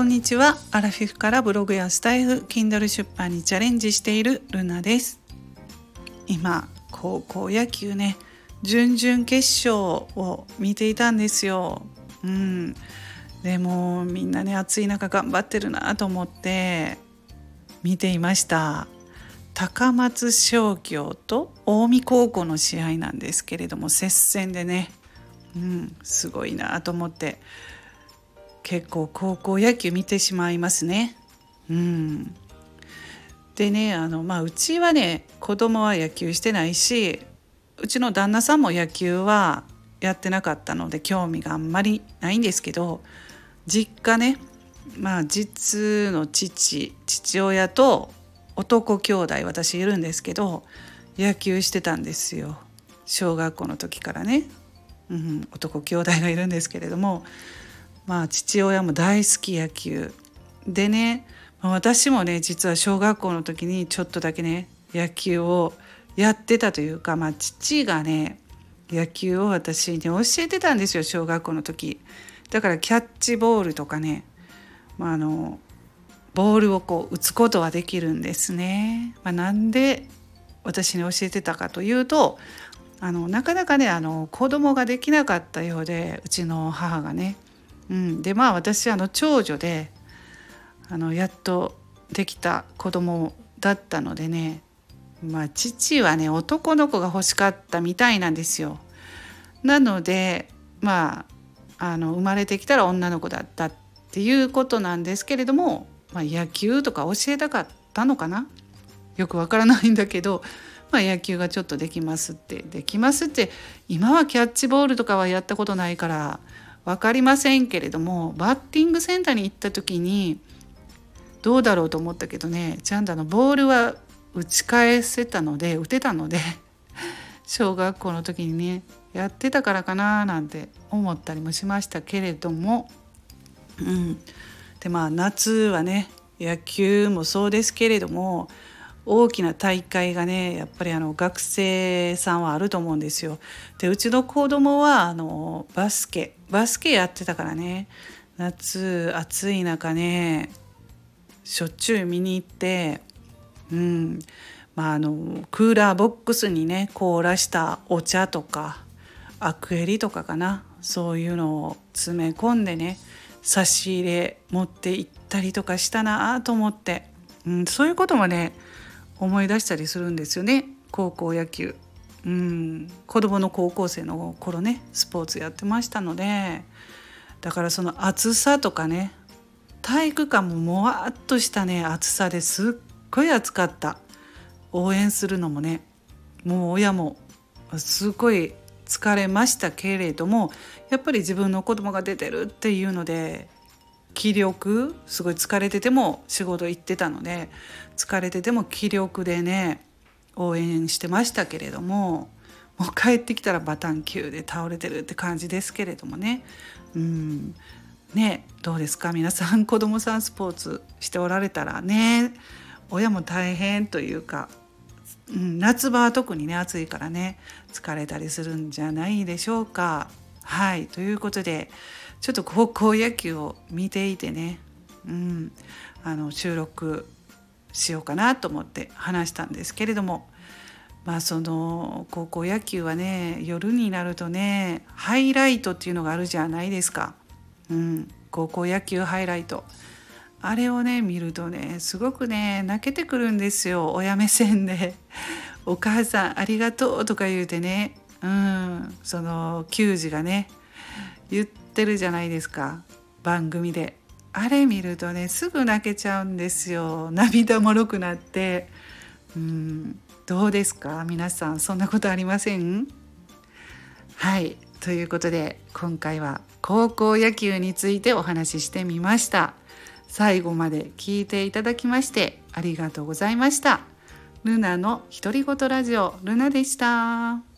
こんにちは。アラフィフからブログやスタイフ Kindle 出版にチャレンジしているルナです。今高校野球ね準々決勝を見ていたんですよ。うん。でもみんなね暑い中頑張ってるなと思って見ていました。高松商業と近江高校の試合なんですけれども接戦でね、うん、すごいなと思って。結構高校野球見てしまいますね。うん、でねあの、まあ、うちはね子供は野球してないしうちの旦那さんも野球はやってなかったので興味があんまりないんですけど実家ねまあ実の父父親と男兄弟私いるんですけど野球してたんですよ。小学校の時からね、うん、男兄弟がいるんですけれども。まあ父親も大好き野球でね私もね実は小学校の時にちょっとだけね野球をやってたというか、まあ、父がね野球を私に教えてたんですよ小学校の時だからキャッチボールとかね、まあ、あのボールをこう打つことはできるんですね。まあ、なんで私に教えてたかというとあのなかなかねあの子供ができなかったようでうちの母がね。うん、でまあ私あの長女であのやっとできた子供だったのでねまあ父はね男の子が欲しかったみたいなんですよ。なのでまああの生まれてきたら女の子だったっていうことなんですけれどもまあ、野球とか教えたかったのかな？よくわからないんだけど、まあ、野球がちょっとできますってできますって今はキャッチボールとかはやったことないから分かりませんけれどもバッティングセンターに行った時にどうだろうと思ったけどねちゃんとあのボールは打ち返せたので打てたので 小学校の時にねやってたからかななんて思ったりもしましたけれどもうん。でまあ夏はね野球もそうですけれども大きな大会がねやっぱりあの学生さんはあると思うんですよ。でうちの子供はあのバスケバスケやってたからね。夏暑い中ねしょっちゅう見に行ってうん。まああのクーラーボックスにね凍らしたお茶とかアクエリとかかな。そういうのを詰め込んでね差し入れ持って行ったりとかしたなと思って、うん、そういうこともね思い出したりするんですよね。高校野球。うん、子供の高校生の頃ね。スポーツやってましたので。だからその暑さとかね。体育館ももわっとしたね。暑さですっごい暑かった。応援するのもね。もう親もすごい疲れましたけれどもやっぱり自分の子供が出てるっていうので気力すごい疲れてても仕事行ってたので疲れてても気力でね応援してましたけれどももう帰ってきたらバタン級で倒れてるって感じですけれどもね。うん。ねどうですか？皆さん子供さんスポーツしておられたらね親も大変というかうん、夏場は特にね暑いからね疲れたりするんじゃないでしょうか。はい。ということでちょっと高校野球を見ていてね、うん、あの収録しようかなと思って話したんですけれども。まあその高校野球はね夜になるとねハイライトっていうのがあるじゃないですか。うん、高校野球ハイライト。あれをね見るとねすごくね泣けてくるんですよ。親目線で「お母さんありがとう」とか言うてね。うん。その球児がね言ってるじゃないですか。番組で。あれ見るとねすぐ泣けちゃうんですよ。涙もろくなって。うんどうですか？皆さんそんなことありません？はい。ということで今回は高校野球についてお話ししてみました。最後まで聞いていただきましてありがとうございました。ルナの独り言ラジオルナでした。